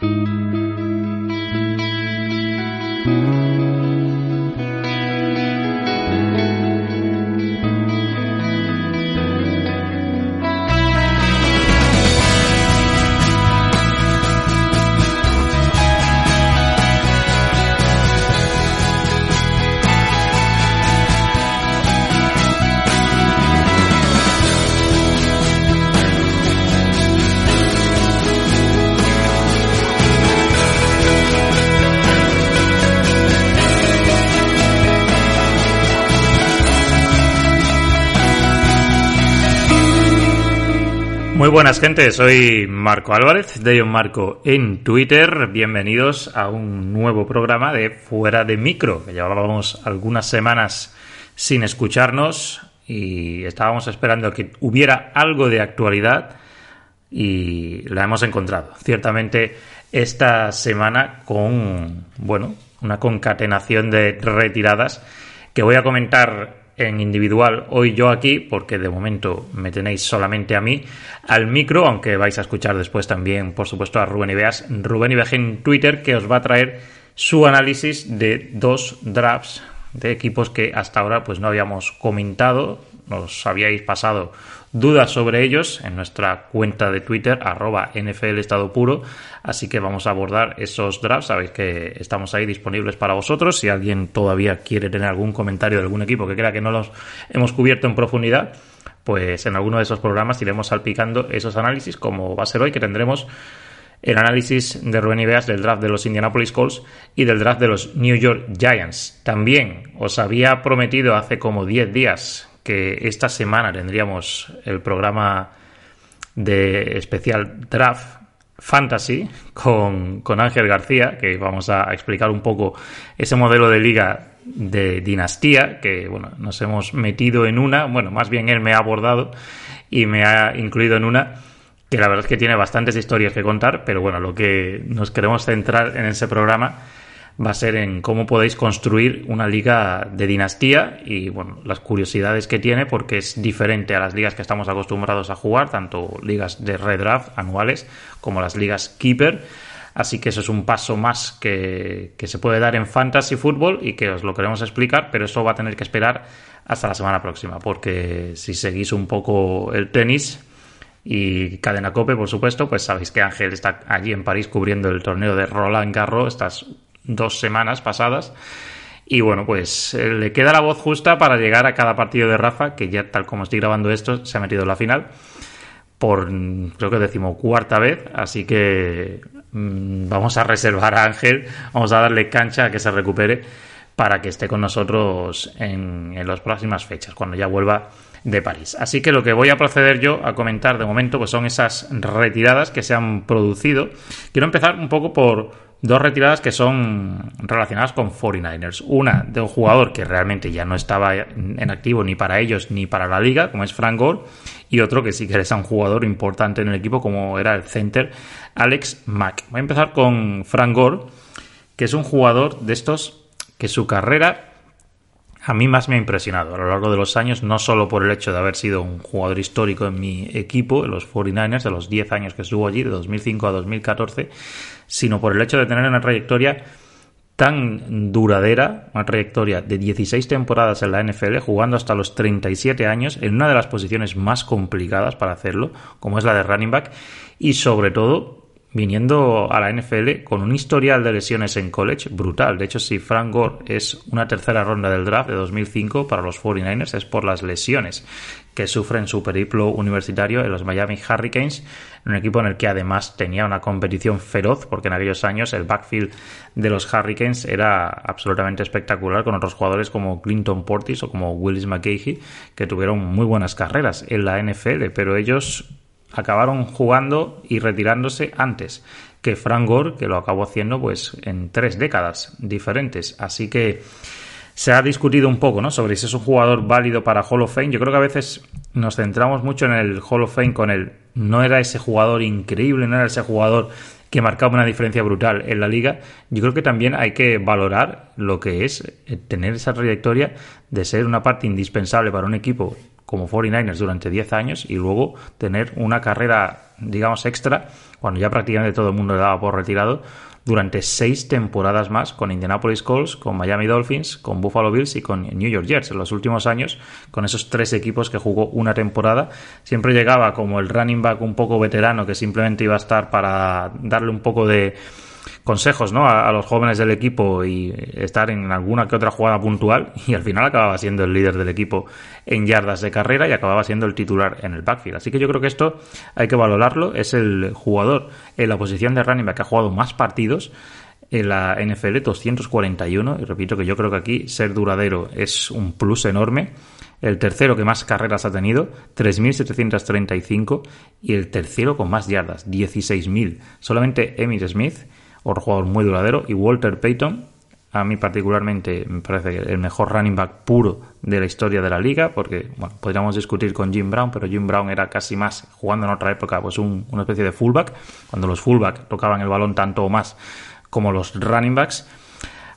Thank you. Muy buenas gente, soy Marco Álvarez de Ion Marco en Twitter. Bienvenidos a un nuevo programa de Fuera de Micro, que llevábamos algunas semanas sin escucharnos y estábamos esperando que hubiera algo de actualidad y la hemos encontrado. Ciertamente esta semana con, bueno, una concatenación de retiradas que voy a comentar en individual hoy yo aquí, porque de momento me tenéis solamente a mí, al micro, aunque vais a escuchar después también, por supuesto, a Rubén Ibeas, Rubén Ibeas en Twitter, que os va a traer su análisis de dos drafts de equipos que hasta ahora pues no habíamos comentado, nos habíais pasado dudas sobre ellos en nuestra cuenta de Twitter, arroba NFL Estado Puro. Así que vamos a abordar esos drafts. Sabéis que estamos ahí disponibles para vosotros. Si alguien todavía quiere tener algún comentario de algún equipo que crea que no los hemos cubierto en profundidad, pues en alguno de esos programas iremos salpicando esos análisis, como va a ser hoy, que tendremos el análisis de Rubén Ibeas del draft de los Indianapolis Colts y del draft de los New York Giants. También os había prometido hace como 10 días que esta semana tendríamos el programa de especial Draft Fantasy con, Ángel García, que vamos a explicar un poco ese modelo de liga de dinastía, que bueno, nos hemos metido en una, bueno, más bien él me ha abordado y me ha incluido en una que la verdad es que tiene bastantes historias que contar, pero bueno, lo que nos queremos centrar en ese programa va a ser en cómo podéis construir una liga de dinastía y bueno, las curiosidades que tiene porque es diferente a las ligas que estamos acostumbrados a jugar, tanto ligas de redraft anuales como las ligas keeper. Así que eso es un paso más que, que se puede dar en fantasy fútbol y que os lo queremos explicar, pero eso va a tener que esperar hasta la semana próxima, porque si seguís un poco el tenis, y Cadena Cope, por supuesto, pues sabéis que Ángel está allí en París cubriendo el torneo de Roland Garros estas dos semanas pasadas. Y bueno, pues eh, le queda la voz justa para llegar a cada partido de Rafa, que ya tal como estoy grabando esto, se ha metido en la final por creo que decimocuarta vez, así que mm, vamos a reservar a Ángel, vamos a darle cancha a que se recupere para que esté con nosotros en, en las próximas fechas, cuando ya vuelva de París. Así que lo que voy a proceder yo a comentar de momento pues son esas retiradas que se han producido. Quiero empezar un poco por dos retiradas que son relacionadas con 49ers. Una de un jugador que realmente ya no estaba en activo ni para ellos ni para la liga, como es Frank Gore, y otro que sí que es un jugador importante en el equipo, como era el center Alex Mack. Voy a empezar con Frank Gore, que es un jugador de estos que su carrera a mí más me ha impresionado a lo largo de los años, no solo por el hecho de haber sido un jugador histórico en mi equipo, en los 49ers, de los 10 años que estuvo allí, de 2005 a 2014, sino por el hecho de tener una trayectoria tan duradera, una trayectoria de 16 temporadas en la NFL, jugando hasta los 37 años, en una de las posiciones más complicadas para hacerlo, como es la de running back, y sobre todo viniendo a la NFL con un historial de lesiones en college brutal. De hecho, si Frank Gore es una tercera ronda del draft de 2005 para los 49ers, es por las lesiones que sufre en su periplo universitario en los Miami Hurricanes, un equipo en el que además tenía una competición feroz, porque en aquellos años el backfield de los Hurricanes era absolutamente espectacular, con otros jugadores como Clinton Portis o como Willis McKay, que tuvieron muy buenas carreras en la NFL, pero ellos acabaron jugando y retirándose antes que Frank Gore, que lo acabó haciendo pues en tres décadas diferentes. Así que se ha discutido un poco, ¿no? Sobre si es un jugador válido para Hall of Fame. Yo creo que a veces nos centramos mucho en el Hall of Fame con el no era ese jugador increíble, no era ese jugador que marcaba una diferencia brutal en la liga, yo creo que también hay que valorar lo que es eh, tener esa trayectoria de ser una parte indispensable para un equipo como 49ers durante 10 años y luego tener una carrera, digamos, extra, cuando ya prácticamente todo el mundo le daba por retirado, durante seis temporadas más con Indianapolis Colts, con Miami Dolphins, con Buffalo Bills y con New York Jets. En los últimos años, con esos tres equipos que jugó una temporada, siempre llegaba como el running back un poco veterano que simplemente iba a estar para darle un poco de consejos ¿no? A, los jóvenes del equipo y estar en alguna que otra jugada puntual y al final acababa siendo el líder del equipo en yardas de carrera y acababa siendo el titular en el backfield. Así que yo creo que esto hay que valorarlo. Es el jugador en la posición de running back que ha jugado más partidos en la NFL, 241. Y repito que yo creo que aquí ser duradero es un plus enorme. El tercero que más carreras ha tenido, 3.735. Y el tercero con más yardas, 16.000. Solamente Emmitt Smith otro jugador muy duradero, y Walter Payton, a mí particularmente me parece el mejor running back puro de la historia de la liga, porque bueno, podríamos discutir con Jim Brown, pero Jim Brown era casi más, jugando en otra época, pues una especie de fullback, cuando los fullback tocaban el balón tanto o más como los running backs.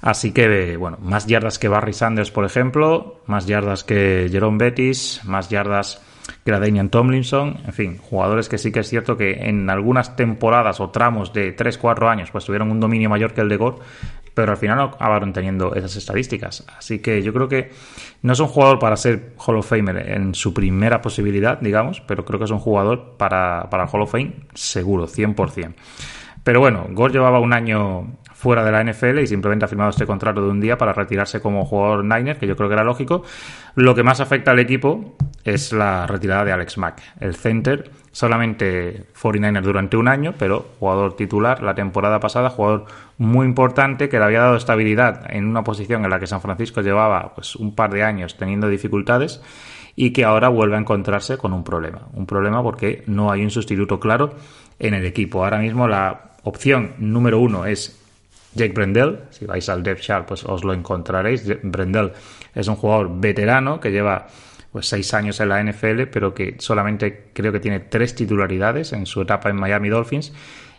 Así que, bueno, más yardas que Barry Sanders, por ejemplo, más yardas que Jerome Bettis, más yardas que era Damian Tomlinson, en fin, jugadores que sí que es cierto que en algunas temporadas o tramos de 3-4 años pues tuvieron un dominio mayor que el de Gore, pero al final no acabaron teniendo esas estadísticas. Así que yo creo que no es un jugador para ser Hall of Famer en su primera posibilidad, digamos, pero creo que es un jugador para, para el Hall of Fame seguro, 100%. Pero bueno, Gore llevaba un año fuera de la NFL y simplemente ha firmado este contrato de un día para retirarse como jugador Niner, que yo creo que era lógico. Lo que más afecta al equipo es la retirada de Alex Mack, el center, solamente 49er durante un año, pero jugador titular la temporada pasada, jugador muy importante que le había dado estabilidad en una posición en la que San Francisco llevaba pues un par de años teniendo dificultades y que ahora vuelve a encontrarse con un problema, un problema porque no hay un sustituto claro en el equipo. Ahora mismo la opción número uno es Jake Brendel, si vais al depth chart pues os lo encontraréis. Brendel es un jugador veterano que lleva pues seis años en la NFL, pero que solamente creo que tiene tres titularidades en su etapa en Miami Dolphins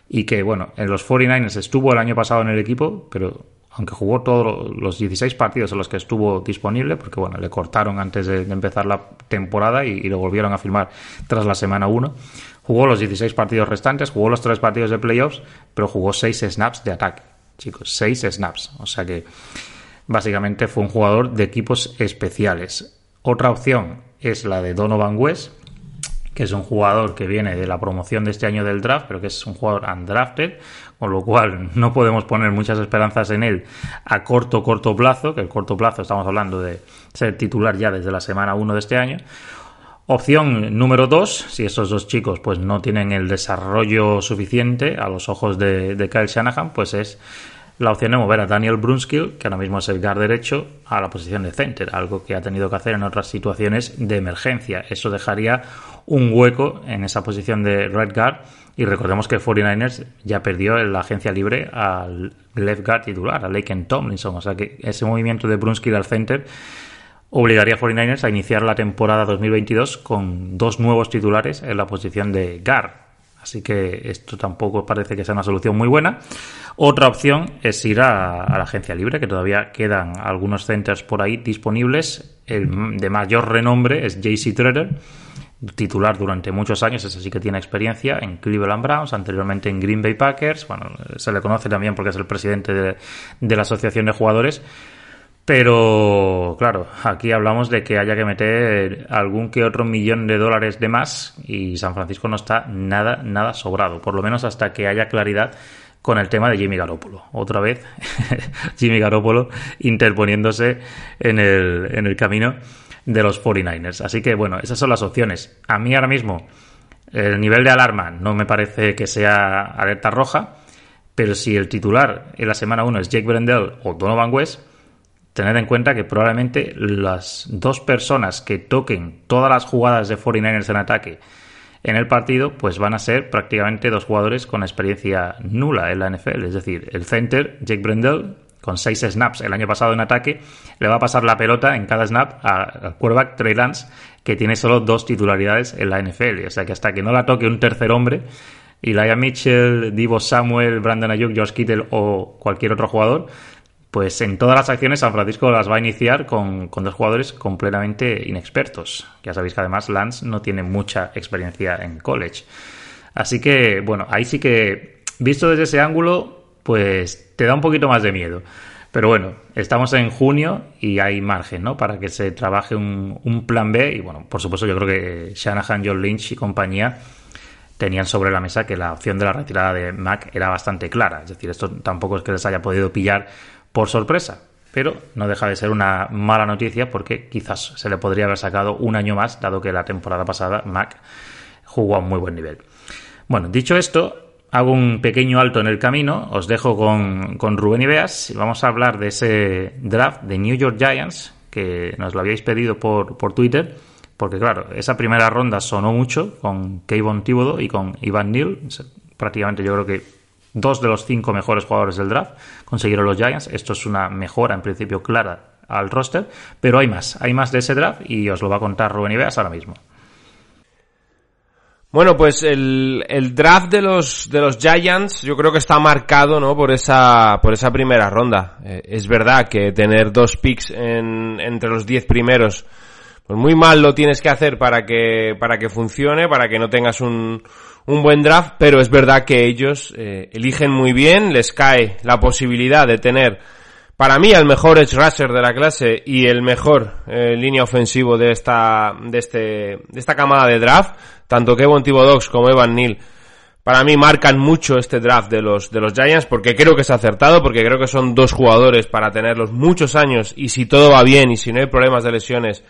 y que bueno, en los 49ers estuvo el año pasado en el equipo, pero aunque jugó todos los 16 partidos en los que estuvo disponible, porque bueno, le cortaron antes de, empezar la temporada y, y, lo volvieron a firmar tras la semana 1. Jugó los 16 partidos restantes, jugó los tres partidos de playoffs, pero jugó seis snaps de ataque chicos, seis snaps. O sea que básicamente fue un jugador de equipos especiales. Otra opción es la de Donovan West, que es un jugador que viene de la promoción de este año del draft, pero que es un jugador undrafted, con lo cual no podemos poner muchas esperanzas en él a corto, corto plazo, que el corto plazo estamos hablando de ser titular ya desde la semana 1 de este año. Opción número dos, si esos dos chicos pues no tienen el desarrollo suficiente a los ojos de, Kyle Shanahan, pues es la opción de mover a Daniel Brunskill, que ahora mismo es el guard derecho, a la posición de center, algo que ha tenido que hacer en otras situaciones de emergencia. Eso dejaría un hueco en esa posición de right guard y recordemos que 49ers ya perdió en la agencia libre al left guard titular, a Laken Tomlinson, o sea que ese movimiento de Brunskill al center obligaría a 49ers a iniciar la temporada 2022 con dos nuevos titulares en la posición de Gar. Así que esto tampoco parece que sea una solución muy buena. Otra opción es ir a, la agencia libre, que todavía quedan algunos centers por ahí disponibles. El de mayor renombre es JC Treader, titular durante muchos años, ese sí que tiene experiencia en Cleveland Browns, anteriormente en Green Bay Packers. Bueno, se le conoce también porque es el presidente de, de la Asociación de Jugadores pero, claro, aquí hablamos de que haya que meter algún que otro millón de dólares de más y San Francisco no está nada, nada sobrado, por lo menos hasta que haya claridad con el tema de Jimmy Garoppolo. Otra vez, Jimmy Garoppolo interponiéndose en el, en el camino de los 49ers. Así que, bueno, esas son las opciones. A mí ahora mismo el nivel de alarma no me parece que sea alerta roja, pero si el titular en la semana 1 es Jake Brendel o Donovan West, Tened en cuenta que probablemente las dos personas que toquen todas las jugadas de 49ers en ataque en el partido, pues van a ser prácticamente dos jugadores con experiencia nula en la NFL. Es decir, el center, Jake Brendel, con seis snaps el año pasado en ataque, le va a pasar la pelota en cada snap al quarterback Trey Lance, que tiene solo dos titularidades en la NFL. O sea que hasta que no la toque un tercer hombre, Elijah Mitchell, Divo Samuel, Brandon Ayuk, Josh Kittle o cualquier otro jugador, pues en todas las acciones San Francisco las va a iniciar con, con, dos jugadores completamente inexpertos. Ya sabéis que además Lance no tiene mucha experiencia en college. Así que, bueno, ahí sí que, visto desde ese ángulo, pues te da un poquito más de miedo. Pero bueno, estamos en junio y hay margen, ¿no? Para que se trabaje un, plan B. Y bueno, por supuesto, yo creo que Shanahan, John Lynch y compañía tenían sobre la mesa que la opción de la retirada de Mac era bastante clara. Es decir, esto tampoco es que les haya podido pillar por sorpresa. Pero no deja de ser una mala noticia porque quizás se le podría haber sacado un año más, dado que la temporada pasada Mac jugó a un muy buen nivel. Bueno, dicho esto, hago un pequeño alto en el camino, os dejo con, con Rubén Ibeas y vamos a hablar de ese draft de New York Giants que nos lo habíais pedido por, por Twitter, porque claro, esa primera ronda sonó mucho con Kayvon Thibodeau y con Ivan Neal, prácticamente yo creo que dos de los cinco mejores jugadores del draft consiguieron los Giants, esto es una mejora en principio clara al roster, pero hay más, hay más de ese draft y os lo va a contar Rubén Ibeas ahora mismo. Bueno, pues el, el, draft de los, de los Giants yo creo que está marcado, ¿no? Por esa, por esa primera ronda. Eh, es verdad que tener dos picks en, entre los diez primeros, pues muy mal lo tienes que hacer para que, para que funcione, para que no tengas un, un buen draft, pero es verdad que ellos eh, eligen muy bien, les cae la posibilidad de tener para mí el mejor edge rusher de la clase y el mejor eh, línea ofensivo de esta, de este, de esta camada de draft tanto Kevin Thibodeaux como Evan Neal, para mí marcan mucho este draft de los, de los Giants porque creo que es acertado, porque creo que son dos jugadores para tenerlos muchos años y si todo va bien y si no hay problemas de lesiones,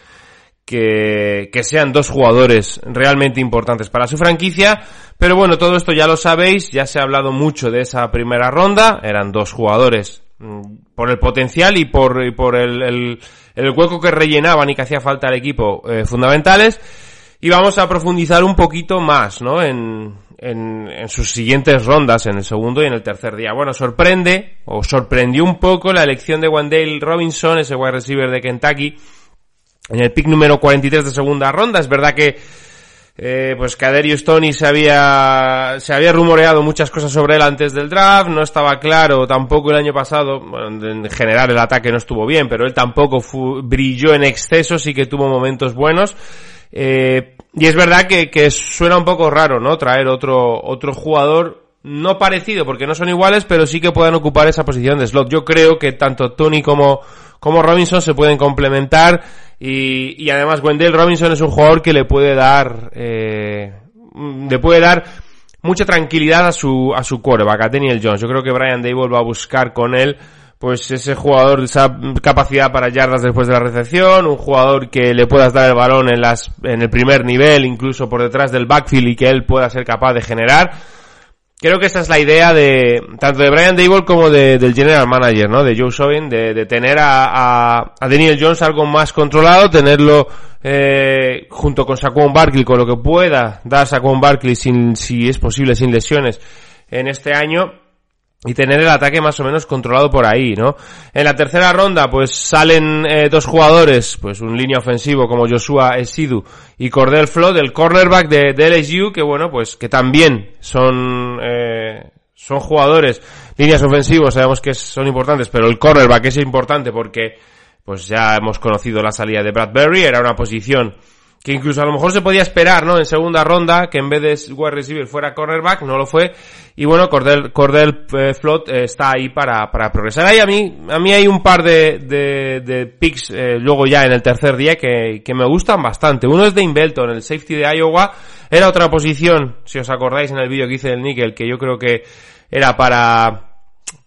que, que sean dos jugadores realmente importantes para su franquicia. Pero bueno, todo esto ya lo sabéis, ya se ha hablado mucho de esa primera ronda, eran dos jugadores mm, por el potencial y por, y por el, el, el, hueco que rellenaban y que hacía falta al equipo eh, fundamentales. Y vamos a profundizar un poquito más, ¿no? En, en, en, sus siguientes rondas, en el segundo y en el tercer día. Bueno, sorprende, o sorprendió un poco la elección de Wendell Robinson, ese wide receiver de Kentucky, en el pick número 43 de segunda ronda. Es verdad que, eh, pues Caderius Tony se había, se había rumoreado muchas cosas sobre él antes del draft, no estaba claro tampoco el año pasado, bueno, en general el ataque no estuvo bien, pero él tampoco brilló en exceso, sí que tuvo momentos buenos. Eh, y es verdad que, que, suena un poco raro, ¿no? Traer otro, otro jugador no parecido, porque no son iguales, pero sí que puedan ocupar esa posición de slot. Yo creo que tanto Tony como, como Robinson se pueden complementar y, y además Wendell Robinson es un jugador que le puede dar, eh, le puede dar mucha tranquilidad a su, a su quarterback, a Daniel Jones. Yo creo que Brian Dable va a buscar con él pues ese jugador, esa capacidad para yardas después de la recepción, un jugador que le puedas dar el balón en las, en el primer nivel, incluso por detrás del backfield y que él pueda ser capaz de generar. Creo que esa es la idea de, tanto de Brian Dable como de, del general manager, ¿no? De Joe Sovin, de, de tener a, a, a, Daniel Jones algo más controlado, tenerlo, eh, junto con Saquon Barkley, con lo que pueda dar Saquon Barkley sin, si es posible, sin lesiones en este año y tener el ataque más o menos controlado por ahí, ¿no? En la tercera ronda, pues salen eh, dos jugadores, pues un línea ofensivo como Joshua Esidu y Cordell Flood, el cornerback de, de, LSU, que bueno, pues que también son, eh, son jugadores, líneas ofensivos, sabemos que son importantes, pero el cornerback es importante porque, pues ya hemos conocido la salida de Bradbury, era una posición que incluso a lo mejor se podía esperar, ¿no? En segunda ronda, que en vez de wide receiver fuera cornerback, no lo fue. Y bueno, Cordell, Cordell eh, Flot eh, está ahí para, para progresar. Ahí a mí, a mí hay un par de, picks, eh, luego ya en el tercer día que, que me gustan bastante. Uno es de Invelton, el safety de Iowa. Era otra posición, si os acordáis en el vídeo que hice del Nickel, que yo creo que era para,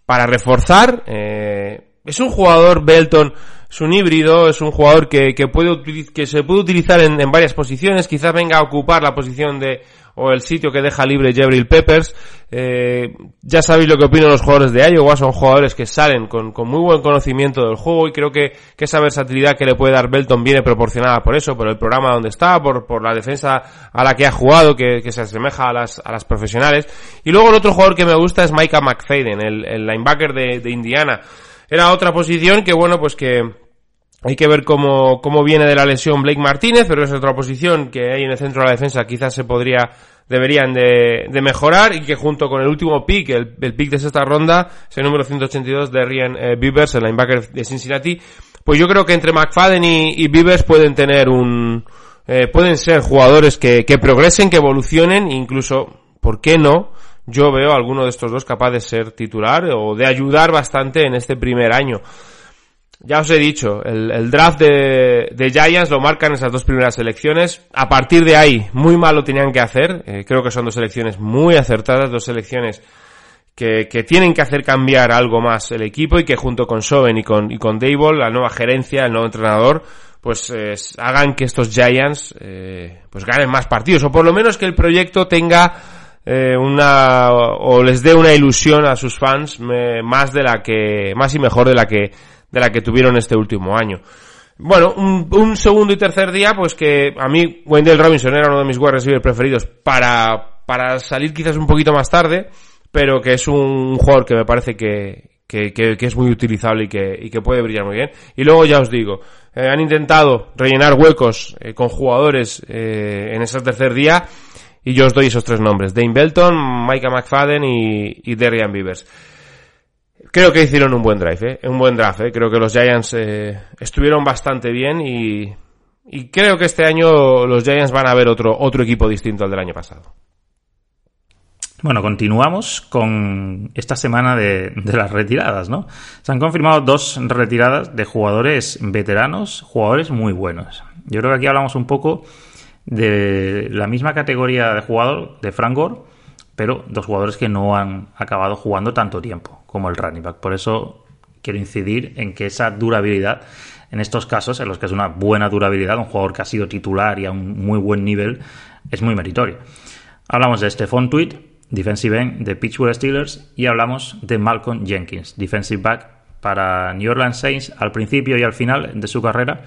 para reforzar. Es un jugador Belton, es un híbrido, es un jugador que, que puede que se puede utilizar en, en, varias posiciones, quizás venga a ocupar la posición de o el sitio que deja libre Jebril Peppers. Eh, ya sabéis lo que opinan los jugadores de Iowa, son jugadores que salen con, con, muy buen conocimiento del juego y creo que, que, esa versatilidad que le puede dar Belton viene proporcionada por eso, por el programa donde está, por, por la defensa a la que ha jugado, que, que se asemeja a las, a las profesionales. Y luego el otro jugador que me gusta es Micah McFadden, el, el linebacker de, de Indiana. Era otra posición que bueno, pues que, hay que ver cómo, cómo viene de la lesión Blake Martínez, pero es otra posición que hay en el centro de la defensa quizás se podría, deberían de, de mejorar y que junto con el último pick, el, el pick de sexta ronda, ese número 182 de Ryan eh, Beavers, el linebacker de Cincinnati, pues yo creo que entre McFadden y, y Beavers pueden tener un, eh, pueden ser jugadores que, que progresen, que evolucionen, incluso, ¿por qué no? Yo veo a alguno de estos dos capaz de ser titular o de ayudar bastante en este primer año. Ya os he dicho, el, el draft de, de, Giants lo marcan esas dos primeras selecciones. A partir de ahí, muy mal lo tenían que hacer. Eh, creo que son dos selecciones muy acertadas, dos selecciones que, que, tienen que hacer cambiar algo más el equipo y que junto con Soven y con, y con Dable, la nueva gerencia, el nuevo entrenador, pues eh, hagan que estos Giants eh, pues ganen más partidos o por lo menos que el proyecto tenga eh, una o les dé una ilusión a sus fans me, más de la que más y mejor de la que de la que tuvieron este último año. Bueno, un, un, segundo y tercer día, pues que a mí Wendell Robinson era uno de mis wide receivers preferidos para, para salir quizás un poquito más tarde, pero que es un jugador que me parece que, que, que, que es muy utilizable y que, y que puede brillar muy bien. Y luego ya os digo, eh, han intentado rellenar huecos eh, con jugadores eh, en ese tercer día y yo os doy esos tres nombres, Dane Belton, Micah McFadden y, Darian Beavers. Creo que hicieron un buen drive, ¿eh? un buen draft. ¿eh? Creo que los Giants eh, estuvieron bastante bien y, y creo que este año los Giants van a ver otro, otro equipo distinto al del año pasado. Bueno, continuamos con esta semana de, de, las retiradas, ¿no? Se han confirmado dos retiradas de jugadores veteranos, jugadores muy buenos. Yo creo que aquí hablamos un poco de la misma categoría de jugador de Frank Gore, pero dos jugadores que no han acabado jugando tanto tiempo como el running back. Por eso quiero incidir en que esa durabilidad, en estos casos, en los que es una buena durabilidad, un jugador que ha sido titular y a un muy buen nivel, es muy meritorio. Hablamos de Stephon Tweed, defensive end de Pittsburgh Steelers, y hablamos de Malcolm Jenkins, defensive back para New Orleans Saints al principio y al final de su carrera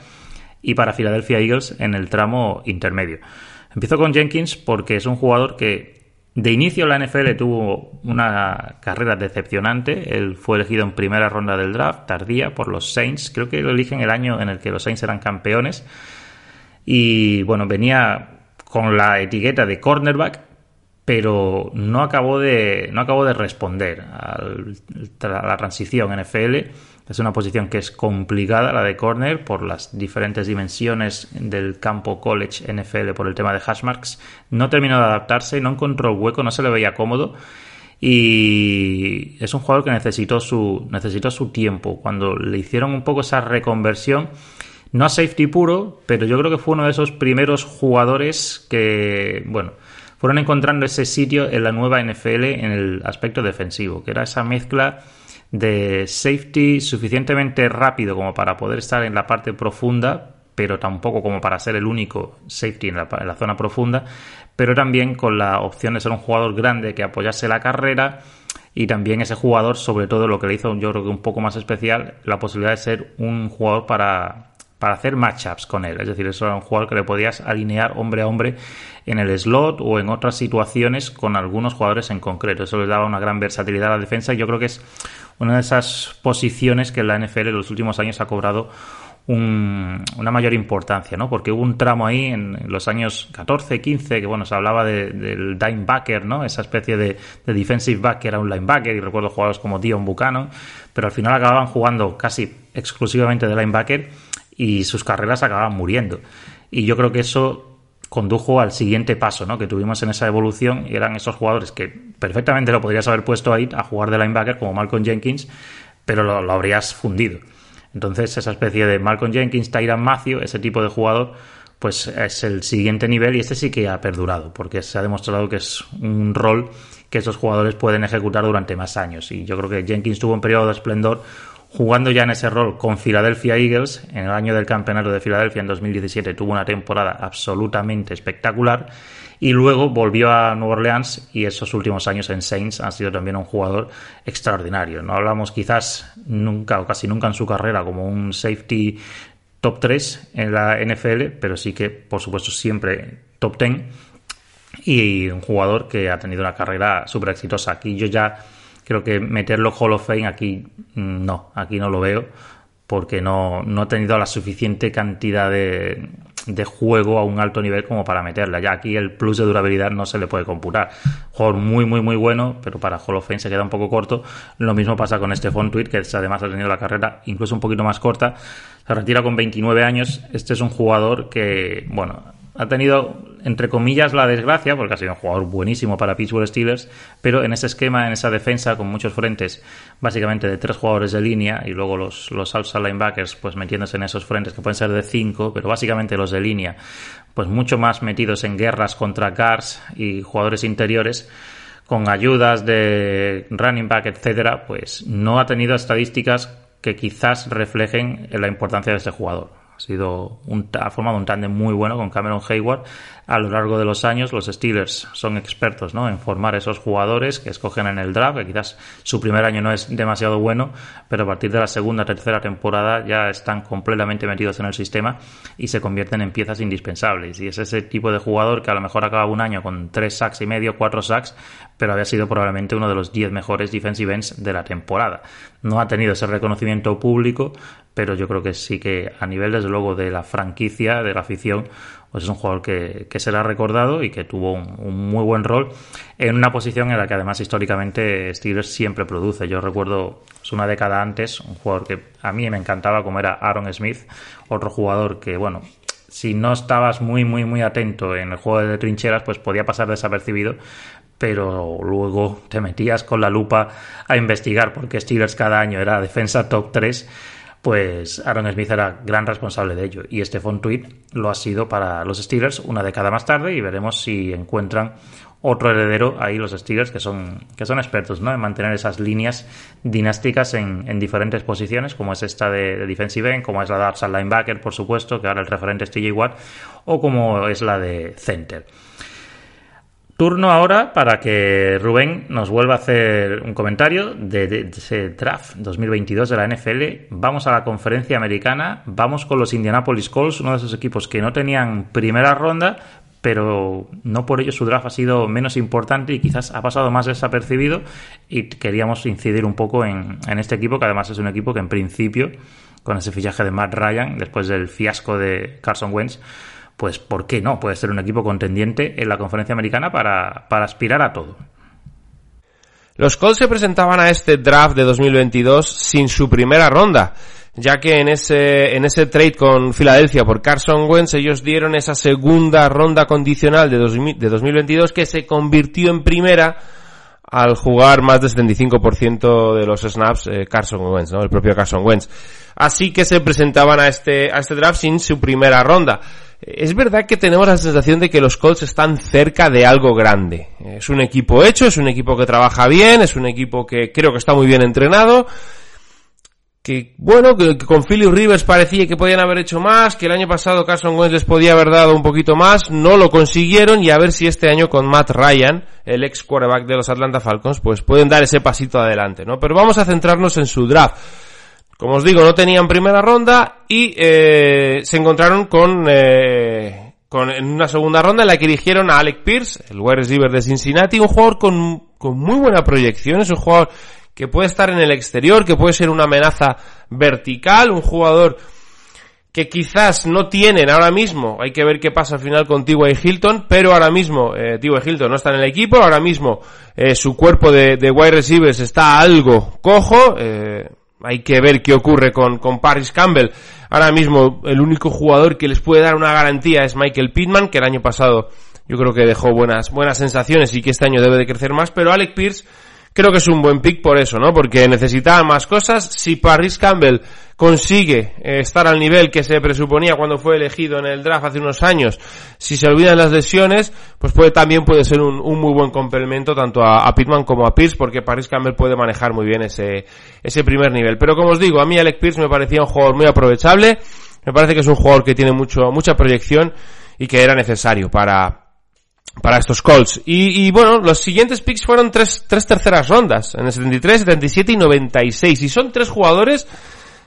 y para Philadelphia Eagles en el tramo intermedio. Empiezo con Jenkins porque es un jugador que de inicio la NFL tuvo una carrera decepcionante. Él fue elegido en primera ronda del draft, tardía, por los Saints. Creo que lo eligen el año en el que los Saints eran campeones. Y bueno, venía con la etiqueta de cornerback, pero no acabó de, no acabó de responder a la transición NFL es una posición que es complicada, la de corner, por las diferentes dimensiones del campo college NFL, por el tema de hashmarks. No terminó de adaptarse, no encontró hueco, no se le veía cómodo. Y es un jugador que necesitó su, necesitó su tiempo. Cuando le hicieron un poco esa reconversión, no a safety puro, pero yo creo que fue uno de esos primeros jugadores que, bueno, fueron encontrando ese sitio en la nueva NFL en el aspecto defensivo, que era esa mezcla de safety suficientemente rápido como para poder estar en la parte profunda, pero tampoco como para ser el único safety en la, zona profunda, pero también con la opción de ser un jugador grande que apoyase la carrera y también ese jugador, sobre todo lo que le hizo yo creo que un poco más especial, la posibilidad de ser un jugador para, para hacer matchups con él, es decir, eso era un jugador que le podías alinear hombre a hombre en el slot o en otras situaciones con algunos jugadores en concreto, eso le daba una gran versatilidad a la defensa y yo creo que es una de esas posiciones que la NFL en los últimos años ha cobrado un, una mayor importancia, ¿no? Porque hubo un tramo ahí en, los años 14, 15, que bueno, se hablaba de, del linebacker, ¿no? Esa especie de, de, defensive back que era un linebacker, y recuerdo jugadores como Dion Buchanan, pero al final acababan jugando casi exclusivamente de linebacker y sus carreras acababan muriendo. Y yo creo que eso condujo al siguiente paso ¿no? que tuvimos en esa evolución y eran esos jugadores que perfectamente lo podrías haber puesto ahí a jugar de linebacker como Malcolm Jenkins, pero lo, lo habrías fundido. Entonces esa especie de Malcolm Jenkins, Tyran Matthew, ese tipo de jugador, pues es el siguiente nivel y este sí que ha perdurado, porque se ha demostrado que es un rol que esos jugadores pueden ejecutar durante más años. Y yo creo que Jenkins tuvo un periodo de esplendor jugando ya en ese rol con Philadelphia Eagles, en el año del campeonato de Filadelfia en 2017 tuvo una temporada absolutamente espectacular y luego volvió a Nueva Orleans y esos últimos años en Saints ha sido también un jugador extraordinario. No hablamos quizás nunca o casi nunca en su carrera como un safety top 3 en la NFL, pero sí que por supuesto siempre top 10 y un jugador que ha tenido una carrera súper exitosa. Aquí yo ya creo que meterlo Hall of Fame aquí mm, no, aquí no lo veo porque no, no ha tenido la suficiente cantidad de, de juego a un alto nivel como para meterla. Ya aquí el plus de durabilidad no se le puede computar. Jugador muy, muy, muy bueno, pero para Hall of Fame se queda un poco corto. Lo mismo pasa con este Tweet, que además ha tenido la carrera incluso un poquito más corta. Se retira con 29 años. Este es un jugador que, bueno, ha tenido, entre comillas, la desgracia, porque ha sido un jugador buenísimo para Pittsburgh Steelers, pero en ese esquema, en esa defensa, con muchos frentes, básicamente de tres jugadores de línea, y luego los, los outside linebackers, pues metiéndose en esos frentes que pueden ser de cinco, pero básicamente los de línea, pues mucho más metidos en guerras contra guards y jugadores interiores, con ayudas de running back, etcétera, pues no ha tenido estadísticas que quizás reflejen la importancia de este jugador. Ha, sido un, ha formado un tándem muy bueno con Cameron Hayward a lo largo de los años. Los Steelers son expertos ¿no? en formar esos jugadores que escogen en el draft, que quizás su primer año no es demasiado bueno, pero a partir de la segunda, tercera temporada ya están completamente metidos en el sistema y se convierten en piezas indispensables. Y es ese tipo de jugador que a lo mejor acaba un año con tres sacks y medio, cuatro sacks, pero había sido probablemente uno de los diez mejores defensive ends de la temporada. No ha tenido ese reconocimiento público, pero yo creo que sí que a nivel desde luego de la franquicia, de la afición, pues es un jugador que, será recordado y que tuvo un, muy buen rol en una posición en la que además históricamente Steelers siempre produce. Yo recuerdo una década antes un jugador que a mí me encantaba como era Aaron Smith, otro jugador que bueno, si no estabas muy muy muy atento en el juego de trincheras pues podía pasar desapercibido pero luego te metías con la lupa a investigar porque Steelers cada año era defensa top 3 pues Aaron Smith era gran responsable de ello. Y este Tweet lo ha sido para los Steelers una década más tarde y veremos si encuentran otro heredero ahí los Steelers que son, que son expertos ¿no? en mantener esas líneas dinásticas en, diferentes posiciones, como es esta de, defensive end, como es la de outside linebacker, por supuesto, que ahora el referente es TJ Watt, o como es la de center. Turno ahora para que Rubén nos vuelva a hacer un comentario de, ese draft 2022 de la NFL. Vamos a la conferencia americana, vamos con los Indianapolis Colts, uno de esos equipos que no tenían primera ronda, pero no por ello su draft ha sido menos importante y quizás ha pasado más desapercibido y queríamos incidir un poco en, en este equipo, que además es un equipo que en principio, con ese fichaje de Matt Ryan, después del fiasco de Carson Wentz, pues ¿por qué no? Puede ser un equipo contendiente en la conferencia americana para, aspirar a todo. Los Colts se presentaban a este draft de 2022 sin su primera ronda, ya que en ese, en ese trade con Filadelfia por Carson Wentz ellos dieron esa segunda ronda condicional de, de 2022 que se convirtió en primera al jugar más del 75% de los snaps eh, Carson Wentz, ¿no? El propio Carson Wentz. Así que se presentaban a este, a este draft sin su primera ronda. Es verdad que tenemos la sensación de que los Colts están cerca de algo grande. Es un equipo hecho, es un equipo que trabaja bien, es un equipo que creo que está muy bien entrenado. Que bueno, que, con Philip Rivers parecía que podían haber hecho más, que el año pasado Carson Wentz les podía haber dado un poquito más, no lo consiguieron y a ver si este año con Matt Ryan, el ex quarterback de los Atlanta Falcons, pues pueden dar ese pasito adelante, ¿no? Pero vamos a centrarnos en su draft. Como os digo, no tenían primera ronda y eh, se encontraron con, eh, con en una segunda ronda en la que eligieron a Alec Pierce, el wide receiver de Cincinnati, un jugador con, con muy buena proyección, es un jugador que puede estar en el exterior, que puede ser una amenaza vertical, un jugador que quizás no tienen ahora mismo, hay que ver qué pasa al final con T.Y. Hilton, pero ahora mismo eh. Hilton no está en el equipo, ahora mismo eh, su cuerpo de, de, wide receivers está algo cojo, eh, hay que ver qué ocurre con, con Paris Campbell. Ahora mismo el único jugador que les puede dar una garantía es Michael Pittman, que el año pasado yo creo que dejó buenas, buenas sensaciones y que este año debe de crecer más, pero Alec Pierce creo que es un buen pick por eso, ¿no? Porque necesitaba más cosas. Si Paris Campbell consigue eh, estar al nivel que se presuponía cuando fue elegido en el draft hace unos años, si se olvidan las lesiones, pues puede también puede ser un, muy buen complemento tanto a, a, Pittman como a Pierce, porque Paris Campbell puede manejar muy bien ese, ese primer nivel. Pero como os digo, a mí Alec Pierce me parecía un jugador muy aprovechable, me parece que es un jugador que tiene mucho, mucha proyección y que era necesario para, para estos Colts. Y, y, bueno, los siguientes picks fueron tres, tres terceras rondas, en el 73, 77 y 96. Y son tres jugadores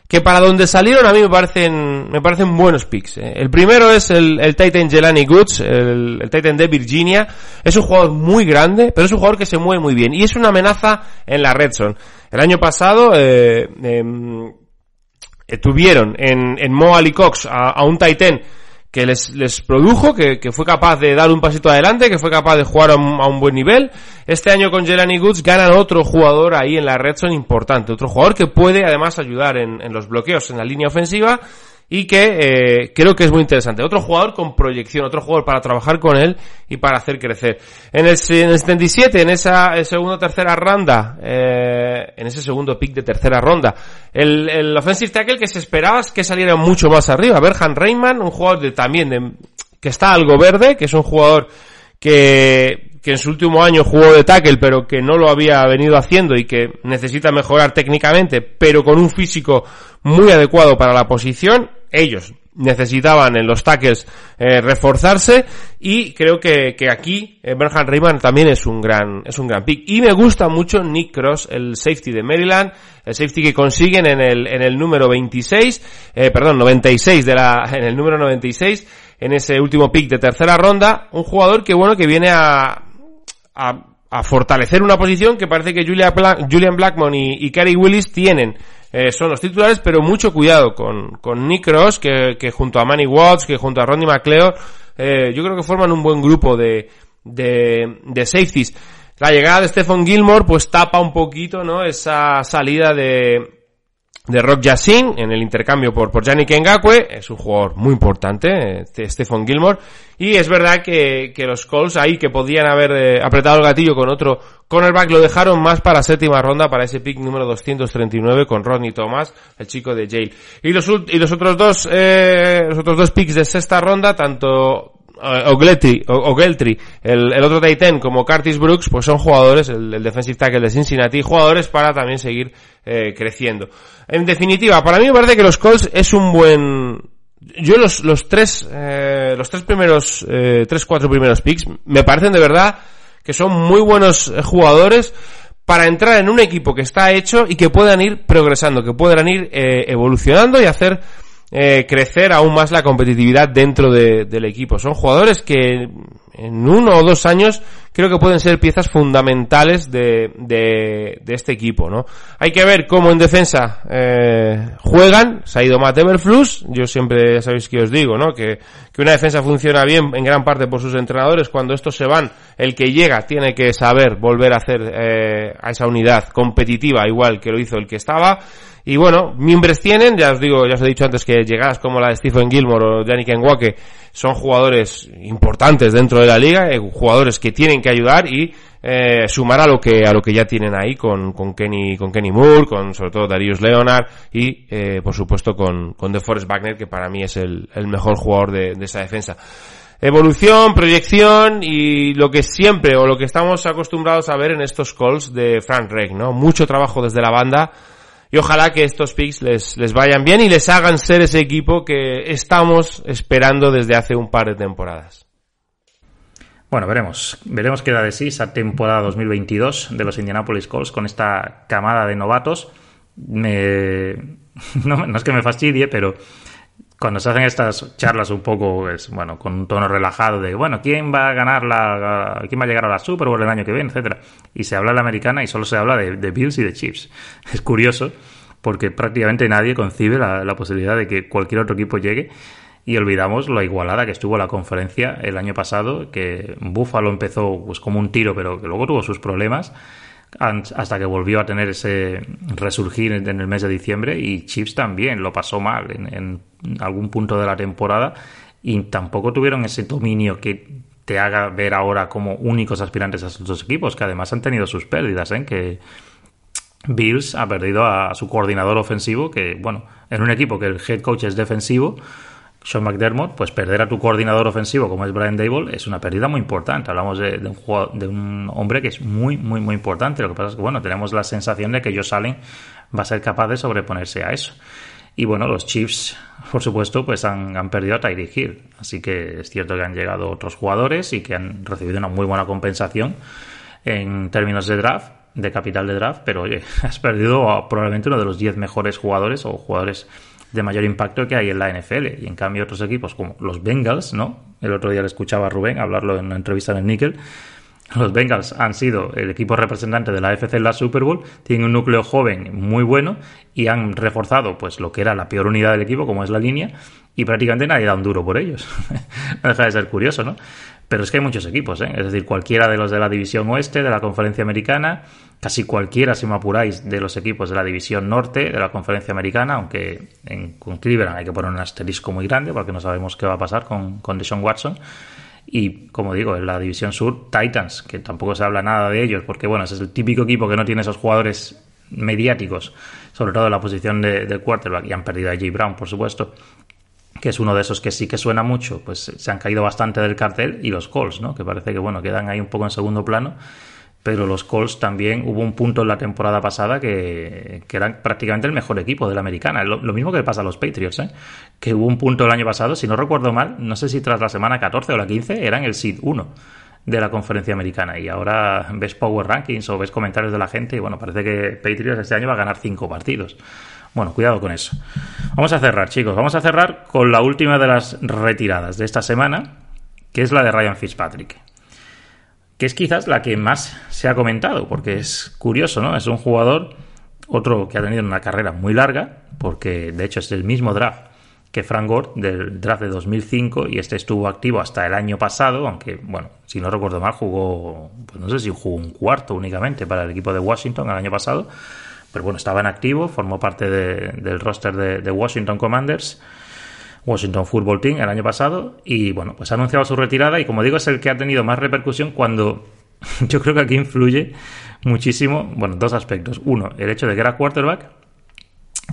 que para donde salieron a mí me parecen, me parecen buenos picks. Eh. El primero es el, el Titan Jelani Goods, el, el, Titan de Virginia. Es un jugador muy grande, pero es un jugador que se mueve muy bien. Y es una amenaza en la red zone. El año pasado, eh, em, eh, tuvieron en, en Mo Ali Cox a, a un Titan que les, les produjo, que, que, fue capaz de dar un pasito adelante, que fue capaz de jugar a un, buen nivel. Este año con Jelani Goods ganan otro jugador ahí en la red son importante, otro jugador que puede además ayudar en, en los bloqueos en la línea ofensiva y que eh, creo que es muy interesante. Otro jugador con proyección, otro jugador para trabajar con él y para hacer crecer. En el, en el 77, en esa segunda tercera ronda, eh, en ese segundo pick de tercera ronda, el, el offensive tackle que se esperaba es que saliera mucho más arriba. Berhan Rayman, un jugador de, también de, que está algo verde, que es un jugador que, que en su último año jugó de tackle, pero que no lo había venido haciendo y que necesita mejorar técnicamente, pero con un físico muy adecuado para la posición. Ellos necesitaban en los tackles eh, reforzarse y creo que, que aquí eh, Bernhard también es un gran es un gran pick. Y me gusta mucho Nick Cross el safety de Maryland el safety que consiguen en el en el número 26 eh, perdón 96 de la en el número 96 en ese último pick de tercera ronda, un jugador que bueno, que viene a, a, a fortalecer una posición que parece que Julia Julian Blackmon y, y Willis tienen. Eh, son los titulares, pero mucho cuidado con, con Nick Ross, que, que junto a Manny Watts, que junto a Rodney McLeod, eh, yo creo que forman un buen grupo de, de, de safeties. La llegada de Stephen Gilmore pues tapa un poquito, ¿no? Esa salida de, de Rock Yassin en el intercambio por, por Yannick. Es un jugador muy importante, este Stephen Gilmore. Y es verdad que, que los Colts ahí que podían haber eh, apretado el gatillo con otro cornerback lo dejaron más para séptima ronda para ese pick número 239 con Rodney Thomas, el chico de Yale. Y los, y los otros dos, eh, los otros dos picks de sexta ronda, tanto eh, Ogletti, Ogletree, el, el otro Titan como Curtis Brooks, pues son jugadores, el, defensive tackle de Cincinnati, jugadores para también seguir eh, creciendo. En definitiva, para mí me parece que los Colts es un buen, yo los, los tres, eh, los tres primeros, eh, tres, cuatro primeros picks, me parecen de verdad que son muy buenos eh, jugadores para entrar en un equipo que está hecho y que puedan ir progresando, que puedan ir eh, evolucionando y hacer eh, crecer aún más la competitividad dentro de, del equipo. Son jugadores que en uno o dos años creo que pueden ser piezas fundamentales de, de, de este equipo, ¿no? Hay que ver cómo en defensa eh, juegan. Se ha ido Matt Everflus. Yo siempre sabéis que os digo, ¿no? Que, que una defensa funciona bien en gran parte por sus entrenadores. Cuando estos se van, el que llega tiene que saber volver a hacer eh, a esa unidad competitiva igual que lo hizo el que estaba. Y bueno, miembros tienen, ya os digo, ya os he dicho antes que llegadas como la de Stephen Gilmore o Yannick Nwake son jugadores importantes dentro de la liga, eh, jugadores que tienen que ayudar y eh, sumar a lo que a lo que ya tienen ahí con, con Kenny con Kenny Moore, con sobre todo Darius Leonard y eh, por supuesto con con DeForest Wagner que para mí es el, el mejor jugador de, de esa defensa. Evolución, proyección y lo que siempre o lo que estamos acostumbrados a ver en estos calls de Frank Reich, ¿no? Mucho trabajo desde la banda y ojalá que estos picks les, les vayan bien y les hagan ser ese equipo que estamos esperando desde hace un par de temporadas. Bueno, veremos. Veremos qué da de sí esa temporada 2022 de los Indianapolis Colts con esta camada de novatos. Me... No, no es que me fastidie, pero cuando se hacen estas charlas un poco, es, bueno, con un tono relajado de, bueno, ¿quién va a ganar la, quién va a llegar a la Super Bowl el año que viene, etcétera? Y se habla de la americana y solo se habla de, Bills y de Chiefs. Es curioso porque prácticamente nadie concibe la, la, posibilidad de que cualquier otro equipo llegue y olvidamos lo igualada que estuvo la conferencia el año pasado, que Buffalo empezó pues como un tiro, pero que luego tuvo sus problemas hasta que volvió a tener ese resurgir en el mes de diciembre y Chiefs también lo pasó mal en, algún punto de la temporada y tampoco tuvieron ese dominio que te haga ver ahora como únicos aspirantes a esos dos equipos, que además han tenido sus pérdidas, ¿eh? que Bills ha perdido a su coordinador ofensivo, que, bueno, en un equipo que el head coach es defensivo, Sean McDermott, pues perder a tu coordinador ofensivo como es Brian Dable es una pérdida muy importante. Hablamos de, un, de un hombre que es muy, muy, muy importante. Lo que pasa es que, bueno, tenemos la sensación de que Josh Allen va a ser capaz de sobreponerse a eso. Y bueno, los Chiefs, por supuesto, pues han, perdido a Tyreek Hill. Así que es cierto que han llegado otros jugadores y que han recibido una muy buena compensación en términos de draft, de capital de draft, pero has perdido probablemente uno de los 10 mejores jugadores o jugadores de mayor impacto que hay en la NFL. Y en cambio otros equipos como los Bengals, ¿no? El otro día le escuchaba a Rubén hablarlo en una entrevista en el Nickel. Los Bengals han sido el equipo representante de la AFC en la Super Bowl, tienen un núcleo joven muy bueno y han reforzado pues lo que era la peor unidad del equipo, como es la línea, y prácticamente nadie da un duro por ellos. no deja de ser curioso, ¿no? Pero es que hay muchos equipos, ¿eh? es decir, cualquiera de los de la división oeste, de la conferencia americana, casi cualquiera, si me apuráis, de los equipos de la división norte, de la conferencia americana, aunque en, con Cleveland hay que poner un asterisco muy grande porque no sabemos qué va a pasar con, con Deshaun Watson. Y como digo, en la división sur, Titans, que tampoco se habla nada de ellos, porque bueno, ese es el típico equipo que no tiene esos jugadores mediáticos, sobre todo en la posición de, de quarterback, y han perdido a J. Brown, por supuesto, que es uno de esos que sí que suena mucho, pues se han caído bastante del cartel, y los Colts, ¿no? Que parece que, bueno, quedan ahí un poco en segundo plano, pero los Colts también hubo un punto en la temporada pasada que, eran prácticamente el mejor equipo de la americana. Lo, mismo que pasa a los Patriots, ¿eh? que hubo un punto el año pasado, si no recuerdo mal, no sé si tras la semana 14 o la 15, eran el seed 1 de la conferencia americana. Y ahora ves Power Rankings o ves comentarios de la gente y bueno, parece que Patriots este año va a ganar cinco partidos. Bueno, cuidado con eso. Vamos a cerrar, chicos. Vamos a cerrar con la última de las retiradas de esta semana, que es la de Ryan Fitzpatrick. Que es quizás la que más se ha comentado, porque es curioso, ¿no? Es un jugador, otro que ha tenido una carrera muy larga, porque de hecho es el mismo draft que Frank Gore del draft de 2005 y este estuvo activo hasta el año pasado, aunque, bueno, si no recuerdo mal, jugó, pues no sé si jugó un cuarto únicamente para el equipo de Washington el año pasado, pero bueno, estaba en activo, formó parte del roster de, Washington Commanders, Washington Football Team el año pasado, y bueno, pues ha anunciado su retirada y como digo, es el que ha tenido más repercusión cuando yo creo que aquí influye muchísimo, bueno, dos aspectos. Uno, el hecho de que era quarterback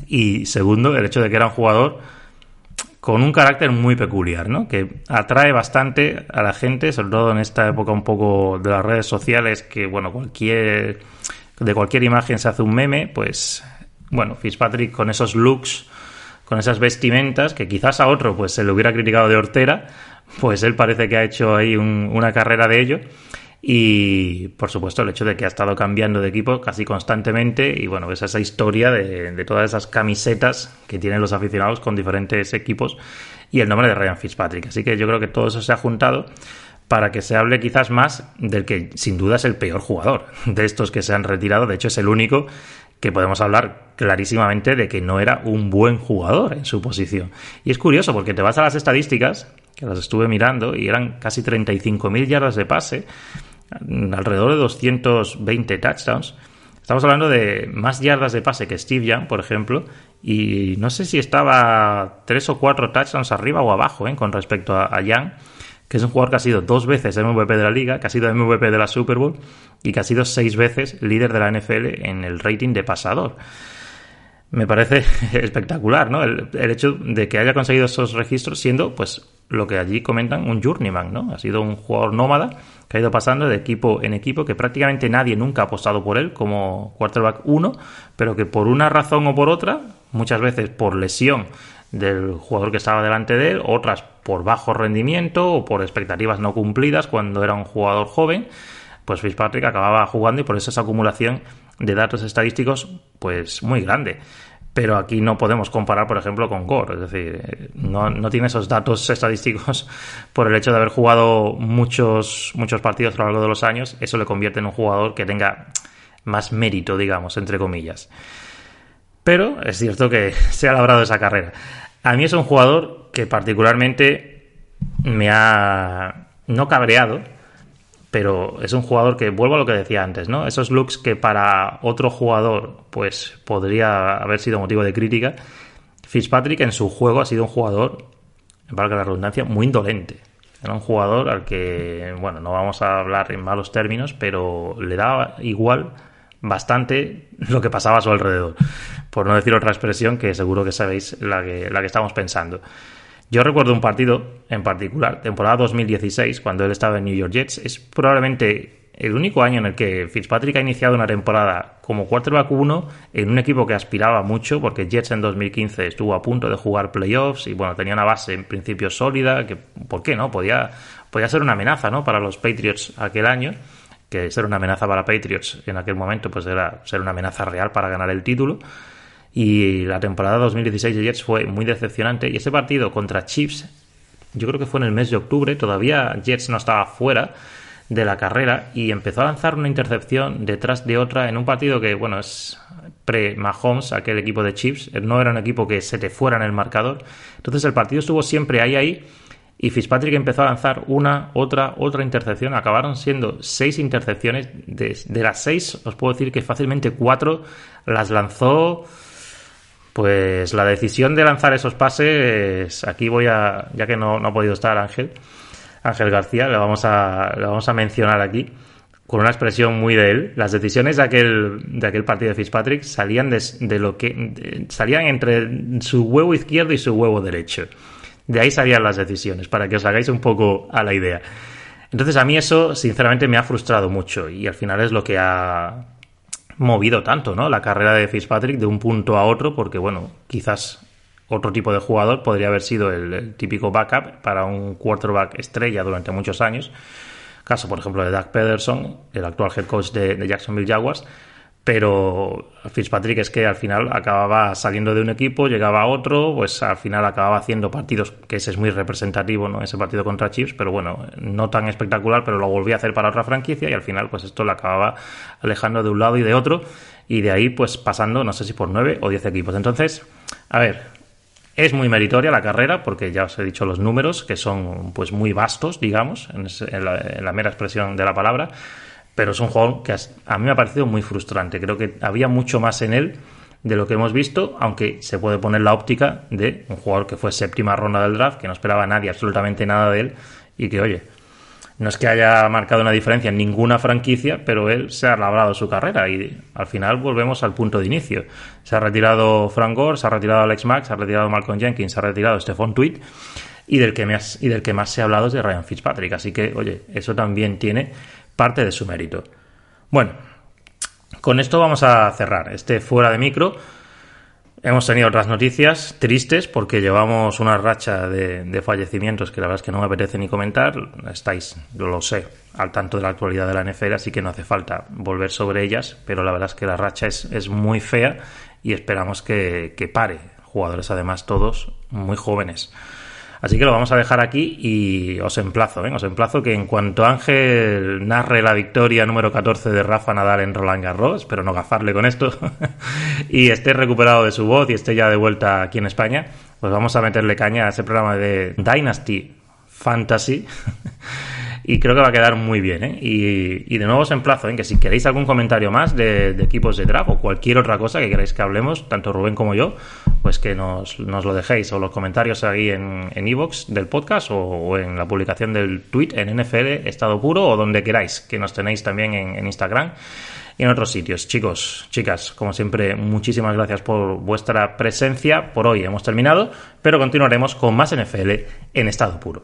y segundo, el hecho de que era un jugador con un carácter muy peculiar, ¿no? Que atrae bastante a la gente, sobre todo en esta época un poco de las redes sociales, que bueno, cualquier de cualquier imagen se hace un meme, pues bueno, Fitzpatrick con esos looks, con esas vestimentas, que quizás a otro pues se le hubiera criticado de hortera, pues él parece que ha hecho ahí una carrera de ello. Y por supuesto el hecho de que ha estado cambiando de equipo casi constantemente y bueno, es esa historia de, de, todas esas camisetas que tienen los aficionados con diferentes equipos y el nombre de Ryan Fitzpatrick. Así que yo creo que todo eso se ha juntado para que se hable quizás más del que sin duda es el peor jugador de estos que se han retirado. De hecho, es el único que podemos hablar clarísimamente de que no era un buen jugador en su posición. Y es curioso porque te vas a las estadísticas, que las estuve mirando, y eran casi 35.000 yardas de pase, alrededor de 220 touchdowns. Estamos hablando de más yardas de pase que Steve Young, por ejemplo, y no sé si estaba tres o cuatro touchdowns arriba o abajo ¿eh? con respecto a Young que es un jugador que ha sido dos veces MVP de la liga, que ha sido MVP de la Super Bowl y que ha sido seis veces líder de la NFL en el rating de pasador. Me parece espectacular, ¿no? El, hecho de que haya conseguido esos registros siendo, pues, lo que allí comentan, un journeyman, ¿no? Ha sido un jugador nómada que ha ido pasando de equipo en equipo, que prácticamente nadie nunca ha apostado por él como quarterback 1, pero que por una razón o por otra, muchas veces por lesión del jugador que estaba delante de él, otras por bajo rendimiento o por expectativas no cumplidas cuando era un jugador joven, pues Fitzpatrick acababa jugando y por eso esa acumulación de datos estadísticos pues muy grande. Pero aquí no podemos comparar, por ejemplo, con Gore. Es decir, no, no, tiene esos datos estadísticos por el hecho de haber jugado muchos, muchos partidos a lo largo de los años. Eso le convierte en un jugador que tenga más mérito, digamos, entre comillas. Pero es cierto que se ha labrado esa carrera. A mí es un jugador que particularmente me ha no cabreado, pero es un jugador que vuelvo a lo que decía antes, ¿no? Esos looks que para otro jugador pues podría haber sido motivo de crítica. Fitzpatrick en su juego ha sido un jugador, valga la redundancia, muy indolente. Era un jugador al que, bueno, no vamos a hablar en malos términos, pero le daba igual bastante lo que pasaba a su alrededor. Por no decir otra expresión que seguro que sabéis la que, la que estamos pensando. Yo recuerdo un partido en particular, temporada 2016, cuando él estaba en New York Jets. Es probablemente el único año en el que Fitzpatrick ha iniciado una temporada como quarterback 1 en un equipo que aspiraba mucho, porque Jets en 2015 estuvo a punto de jugar playoffs y bueno, tenía una base en principio sólida, que, ¿por qué no? Podía, podía ser una amenaza, ¿no? Para los Patriots aquel año, que ser una amenaza para Patriots en aquel momento, pues era ser una amenaza real para ganar el título. Y la temporada 2016 de Jets fue muy decepcionante. Y ese partido contra Chiefs, yo creo que fue en el mes de octubre, todavía Jets no estaba fuera de la carrera y empezó a lanzar una intercepción detrás de otra en un partido que, bueno, es pre-Mahomes, aquel equipo de Chiefs, no era un equipo que se te fuera en el marcador. Entonces el partido estuvo siempre ahí, ahí, y Fitzpatrick empezó a lanzar una, otra, otra intercepción. Acabaron siendo seis intercepciones. De, de las seis, os puedo decir que fácilmente cuatro las lanzó. Pues la decisión de lanzar esos pases, aquí voy a, ya que no, no ha podido estar Ángel, Ángel García, le vamos a, vamos a mencionar aquí, con una expresión muy de él. Las decisiones de aquel, de aquel partido de Fitzpatrick salían de, lo que salían entre su huevo izquierdo y su huevo derecho. De ahí salían las decisiones, para que os hagáis un poco a la idea. Entonces a mí eso, sinceramente, me ha frustrado mucho y al final es lo que ha movido tanto, ¿no? La carrera de Fitzpatrick de un punto a otro, porque bueno, quizás otro tipo de jugador podría haber sido el, típico backup para un quarterback estrella durante muchos años. Caso, por ejemplo, de Doug Pederson, el actual head coach de, Jacksonville Jaguars. Pero Fitzpatrick es que al final acababa saliendo de un equipo, llegaba a otro, pues al final acababa haciendo partidos, que ese es muy representativo, ¿no? Ese partido contra Chiefs, pero bueno, no tan espectacular, pero lo volvía a hacer para otra franquicia y al final, pues esto le acababa alejando de un lado y de otro, y de ahí, pues pasando, no sé si por nueve o diez equipos. Entonces, a ver, es muy meritoria la carrera porque ya os he dicho los números que son pues muy vastos, digamos, en, la, mera expresión de la palabra, pero es un juego que a mí me ha parecido muy frustrante. Creo que había mucho más en él de lo que hemos visto, aunque se puede poner la óptica de un jugador que fue séptima ronda del draft, que no esperaba nadie absolutamente nada de él y que, oye, no es que haya marcado una diferencia en ninguna franquicia, pero él se ha labrado su carrera y al final volvemos al punto de inicio. Se ha retirado Frank Gore, se ha retirado Alex Max, se ha retirado Malcolm Jenkins, se ha retirado Stephon Tweet y del que más, y del que más se ha hablado es de Ryan Fitzpatrick. Así que, oye, eso también tiene parte de su mérito. Bueno, con esto vamos a cerrar este fuera de micro. Hemos tenido otras noticias tristes porque llevamos una racha de, fallecimientos que la verdad es que no me apetece ni comentar. Estáis, lo sé, al tanto de la actualidad de la NFL, así que no hace falta volver sobre ellas, pero la verdad es que la racha es, es muy fea y esperamos que, que pare. Jugadores además todos muy jóvenes. Así que lo vamos a dejar aquí y os emplazo, ¿eh? os emplazo que en cuanto Ángel narre la victoria número 14 de Rafa Nadal en Roland Garros, espero no gafarle con esto, y esté recuperado de su voz y esté ya de vuelta aquí en España, pues vamos a meterle caña a ese programa de Dynasty Fantasy y creo que va a quedar muy bien. ¿eh? Y, de nuevo os emplazo en que si queréis algún comentario más de, equipos de draft o cualquier otra cosa que queráis que hablemos, tanto Rubén como yo, pues que nos, lo dejéis o los comentarios ahí en Evox del podcast o, en la publicación del tweet en NFL Estado Puro o donde queráis, que nos tenéis también en, en Instagram y en otros sitios. Chicos, chicas, como siempre, muchísimas gracias por vuestra presencia. Por hoy hemos terminado, pero continuaremos con más NFL en Estado Puro.